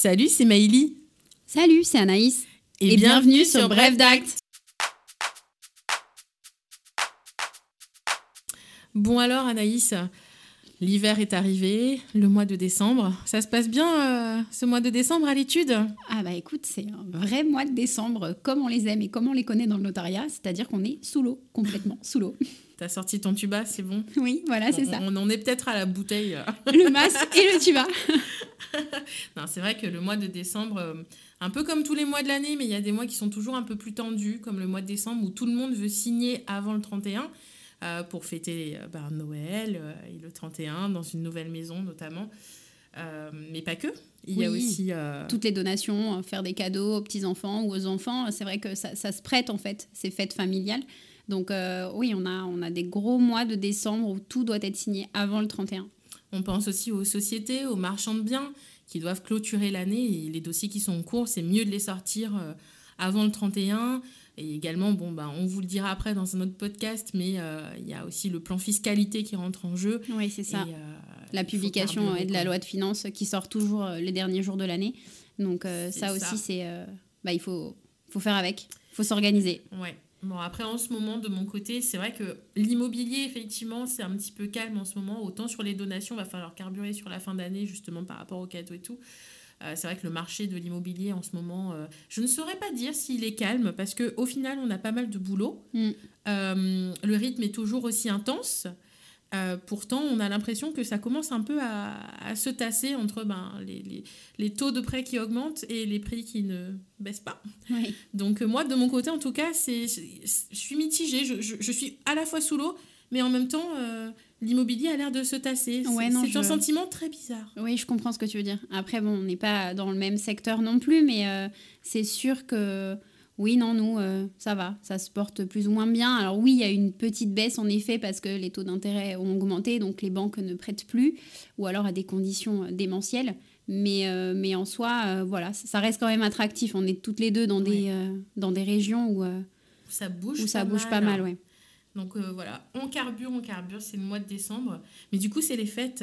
Salut, c'est Maïli. Salut, c'est Anaïs. Et, bienvenue, sur Bref d'Acte. Bon alors Anaïs, l'hiver est arrivé, le mois de décembre. Ça se passe bien euh, ce mois de décembre à l'étude? Ah bah écoute, c'est un vrai mois de décembre comme on les aime et comme on les connaît dans le notariat, c'est-à-dire qu'on est sous l'eau, complètement sous l'eau. T'as sorti ton tuba, c'est bon? Oui, voilà, c'est ça. On en est peut-être à la bouteille. Le masque et le tuba. non, c'est vrai que le mois de décembre, euh, un peu comme tous les mois de l'année, mais il y a des mois qui sont toujours un peu plus tendus, comme le mois de décembre où tout le monde veut signer avant le 31 euh, pour fêter euh, ben, Noël et le 31 dans une nouvelle maison notamment. mais pas que. Il y a aussi toutes les donations, faire des cadeaux aux petits enfants ou aux enfants. C'est vrai que ça, ça, se prête en fait ces fêtes familiales. Donc euh, oui, on a, on a des gros mois de décembre où tout doit être signé avant le 31. On pense aussi aux sociétés, aux marchands de biens qui doivent clôturer l'année et les dossiers qui sont en cours, c'est mieux de les sortir euh, avant le 31. Et également, bon, bah, on vous le dira après dans un autre podcast, mais euh, il y a aussi le plan fiscalité qui rentre en jeu. Oui, c'est ça. la publication de la loi de finances qui sort toujours les derniers jours de l'année. Donc ça aussi, c'est, bah, il faut, faut faire avec, il faut s'organiser. Ouais. Bon, après, en ce moment, de mon côté, c'est vrai que l'immobilier, effectivement, c'est un petit peu calme en ce moment. Autant sur les donations, il va falloir carburer sur la fin d'année, justement, par rapport aux cadeaux et tout. Euh, c'est vrai que le marché de l'immobilier en ce moment, euh, je ne saurais pas dire s'il est calme parce qu'au final, on a pas mal de boulot. Mm. Euh, le rythme est toujours aussi intense. Euh, pourtant, on a l'impression que ça commence un peu à, se tasser entre ben, les, les, taux de prêt qui augmentent et les prix qui ne baissent pas. Donc euh, moi, de mon côté, en tout cas, c'est, je suis mitigée. Je, je, suis à la fois sous l'eau, mais en même temps, euh, l'immobilier a l'air de se tasser. c'est un sentiment très bizarre. Oui, je comprends ce que tu veux dire. Après, bon, on n'est pas dans le même secteur non plus, mais c'est sûr que oui, non, nous, euh, ça va, ça se porte plus ou moins bien. Alors oui, il y a une petite baisse en effet parce que les taux d'intérêt ont augmenté, donc les banques ne prêtent plus, ou alors à des conditions euh, démentielles. Mais, euh, mais en soi, voilà, ça reste quand même attractif. On est toutes les deux dans, des, dans des régions où, ça bouge, où ça pas, bouge mal. pas mal. Ouais. Donc voilà, on carbure, on carbure, c'est le mois de décembre. Mais du coup, c'est les fêtes.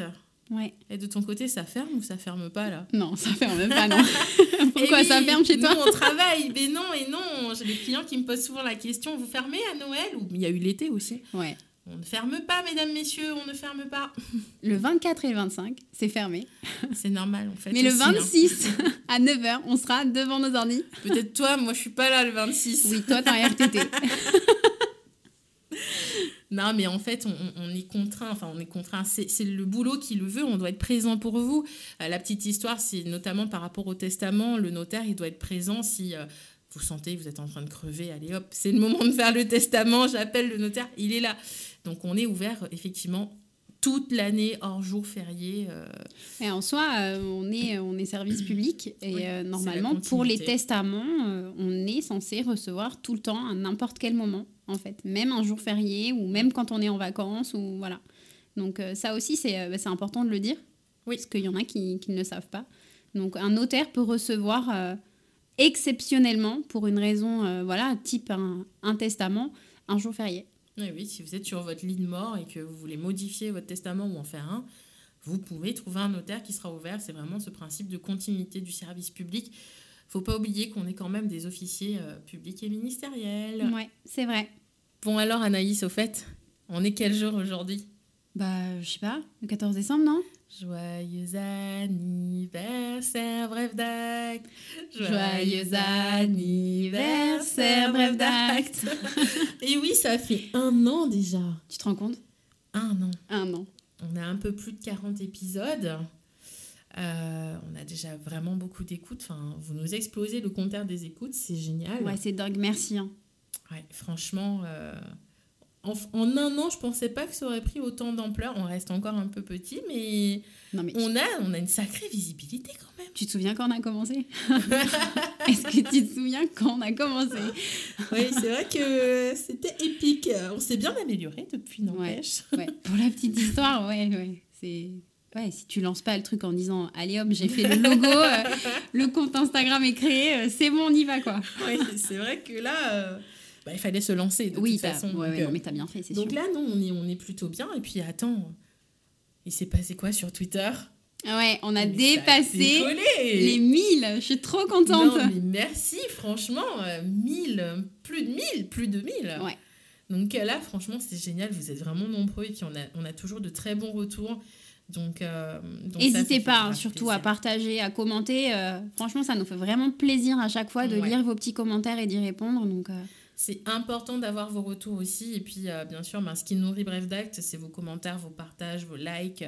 Ouais. Et de ton côté, ça ferme ou ça ferme pas là? Non, ça ferme pas, non. Pourquoi ça ferme chez toi? Nous, on travaille, mais non, et non. J'ai des clients qui me posent souvent la question vous fermez à Noël? Ou il y a eu l'été aussi. Ouais. On ne ferme pas, mesdames, messieurs, on ne ferme pas. Le 24 et le 25, c'est fermé. C'est normal, en fait. Mais le 26, hein. à 9h, on sera devant nos ordi. Peut-être toi, moi, je suis pas là le 26. Oui, toi, t'as un RTT. Non, mais en fait, on, est contraint, enfin, on est contraint, c'est le boulot qui le veut, on doit être présent pour vous. Euh, la petite histoire, c'est notamment par rapport au testament, le notaire, il doit être présent si euh, vous sentez vous êtes en train de crever, allez hop, c'est le moment de faire le testament, j'appelle le notaire, il est là. Donc, on est ouvert, effectivement, toute l'année hors jour férié. Euh. Et en soi, on, est, on est service public et normalement, pour les testaments, on est censé recevoir tout le temps, à n'importe quel moment en fait, même un jour férié ou même quand on est en vacances ou voilà. Donc euh, ça aussi, euh, c'est important de le dire, oui. parce qu'il y en a qui, qui, ne le savent pas. Donc un notaire peut recevoir euh, exceptionnellement, pour une raison, voilà, type un, testament, un jour férié. Oui, oui, si vous êtes sur votre lit de mort et que vous voulez modifier votre testament ou en faire un, vous pouvez trouver un notaire qui sera ouvert. C'est vraiment ce principe de continuité du service public faut pas oublier qu'on est quand même des officiers euh, publics et ministériels. Ouais, c'est vrai. Bon alors Anaïs, au fait, on est quel jour aujourd'hui? Bah, je sais pas, le 14 décembre, non? Joyeux anniversaire, bref d'acte. Joyeux anniversaire, bref d'acte. et oui, ça fait un an déjà. Tu te rends compte? Un an. Un an. On a un peu plus de 40 épisodes. Euh, on a déjà vraiment beaucoup d'écoutes. Enfin, vous nous explosez le compteur des écoutes, c'est génial. Ouais, c'est dingue, merci. Hein. Ouais, franchement, euh, en, un an, je pensais pas que ça aurait pris autant d'ampleur. On reste encore un peu petit, mais, non, mais on, a, on a une sacrée visibilité quand même. Tu te souviens quand on a commencé? Est-ce que tu te souviens quand on a commencé? Oui, c'est vrai que c'était épique. On s'est bien amélioré depuis, n'empêche. Ouais, ouais, Pour la petite histoire, ouais, ouais. C'est Ouais, si tu lances pas le truc en disant allez hop, j'ai fait le logo, euh, le compte Instagram est créé, euh, c'est bon, on y va quoi. Oui, c'est vrai que là, euh, bah, il fallait se lancer de oui, toute façon. Ouais, donc, mais t'as bien fait, c'est Donc là, non, on est, on est plutôt bien. Et puis attends, il s'est passé quoi sur Twitter? Ouais, on a dépassé les 1000. Je suis trop contente. Non, mais merci, franchement. 1000, euh, plus de 1000, plus de 1000. Ouais. Donc euh, là, franchement, c'est génial. Vous êtes vraiment nombreux et puis on a, on a toujours de très bons retours. Donc, euh, n'hésitez pas, hein, surtout à partager, à commenter. franchement, ça nous fait vraiment plaisir à chaque fois de lire vos petits commentaires et d'y répondre. Donc, c'est important d'avoir vos retours aussi. Et puis, bien sûr, ben, ce qui nourrit Bref d'Acte, c'est vos commentaires, vos partages, vos likes.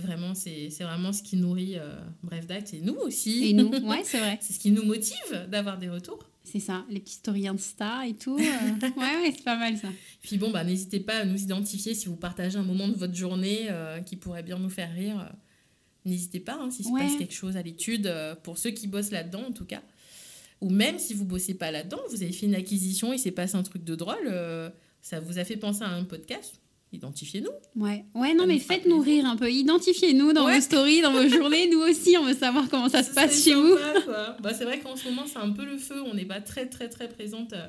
Vraiment, c'est vraiment ce qui nourrit euh, Bref d'Acte et nous aussi. Et nous, ouais, c'est vrai. c'est ce qui nous motive d'avoir des retours. C'est ça, les petites stories Insta et tout. Euh, ouais, ouais, c'est pas mal ça. Puis bon, bah, n'hésitez pas à nous identifier si vous partagez un moment de votre journée euh, qui pourrait bien nous faire rire. N'hésitez pas, hein, s'il se passe quelque chose à l'étude, pour ceux qui bossent là-dedans en tout cas. Ou même si vous bossez pas là-dedans, vous avez fait une acquisition, il s'est passé un truc de drôle, ça vous a fait penser à un podcast, identifiez-nous. Ouais, ouais non, mais faites-nous rire un peu. Identifiez-nous dans vos stories, dans vos journées. Nous aussi, on veut savoir comment ça, se passe chez vous. Bah, c'est vrai qu'en ce moment, c'est un peu le feu. On n'est pas très, très, très présente euh,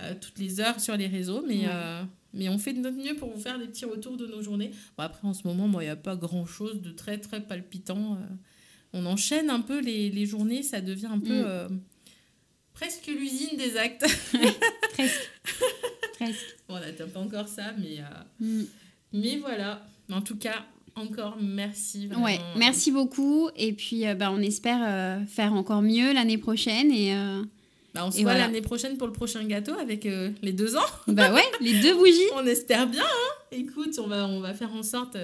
euh, toutes les heures sur les réseaux, mais, euh, mais on fait de notre mieux pour vous faire des petits retours de nos journées. Bon, après, en ce moment, il n'y a pas grand-chose de très, très palpitant. on enchaîne un peu les, les, journées, ça devient un peu. Mm. Presque l'usine des actes. presque. Presque. Bon, on n'atteint pas encore ça, mais, euh, mm. mais voilà. En tout cas, encore merci. Ouais, merci beaucoup. Et puis, euh, bah, on espère euh, faire encore mieux l'année prochaine. Et, bah, on se voit l'année prochaine pour le prochain gâteau avec les deux ans. Bah ouais, les deux bougies. on espère bien. Hein Écoute, on va, on va faire en sorte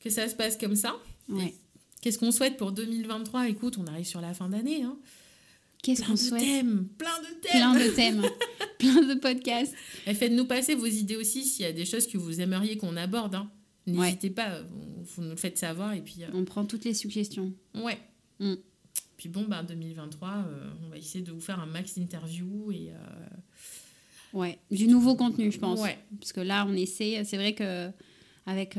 que ça se passe comme ça. Ouais. Qu'est-ce qu'on souhaite pour 2023 Écoute, on arrive sur la fin d'année. Hein. Qu'est-ce qu'on souhaite thèmes, Plein de thèmes Plein de thèmes Plein de podcasts Et faites-nous passer vos idées aussi s'il y a des choses que vous aimeriez qu'on aborde. Hein. N'hésitez pas, vous nous le faites savoir. Et puis, euh, On prend toutes les suggestions. Ouais. Mm. Puis bon, ben, 2023, euh, on va essayer de vous faire un max d'interviews et... Euh, ouais, du nouveau contenu, je pense. Ouais. Parce que là, on essaie... C'est vrai que avec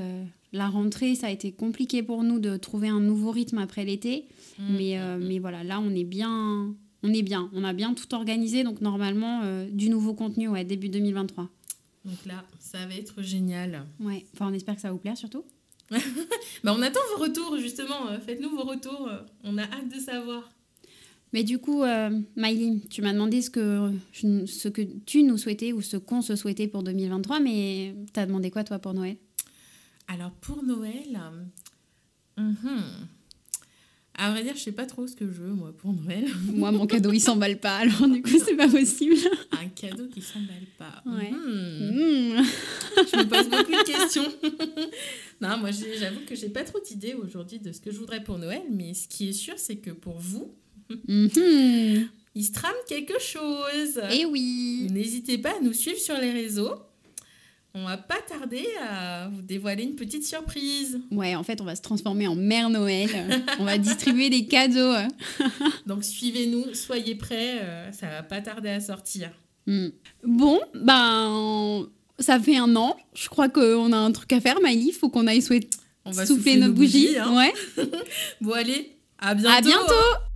la rentrée, ça a été compliqué pour nous de trouver un nouveau rythme après l'été. Mm. Mais, mais voilà, là, on est bien on est bien. On a bien tout organisé. Donc, normalement, euh, du nouveau contenu, ouais, début 2023. Donc là, ça va être génial. Ouais, enfin, on espère que ça va vous plaire surtout. bah, on attend vos retours, justement. Euh, faites-nous vos retours. Euh, on a hâte de savoir. Mais du coup, euh, tu m'as demandé ce que, ce que tu nous souhaitais ou ce qu'on se souhaitait pour 2023, mais tu as demandé quoi, toi, pour Noël? Alors, pour Noël, hum. À vrai dire, je sais pas trop ce que je veux, moi, pour Noël. moi, mon cadeau, il s'emballe pas, alors du coup, c'est pas possible. Un cadeau qui s'emballe pas. Ouais. Hmm. je me pose beaucoup de questions. non, moi, j'avoue que j'ai pas trop d'idées aujourd'hui de ce que je voudrais pour Noël, mais ce qui est sûr, c'est que pour vous, mhm. il se trame quelque chose. Eh oui. N'hésitez pas à nous suivre sur les réseaux on va pas tarder à vous dévoiler une petite surprise. Ouais, en fait, on va se transformer en Mère Noël. on va distribuer des cadeaux. Donc suivez-nous, soyez prêts, euh, ça va pas tarder à sortir. Hmm. Bon, ben ça fait un an. Je crois qu'on a un truc à faire, Maïli. Il faut qu'on aille souhaiter on va souffler, nos, bougies. Hein. Ouais. bon allez, à bientôt. À bientôt.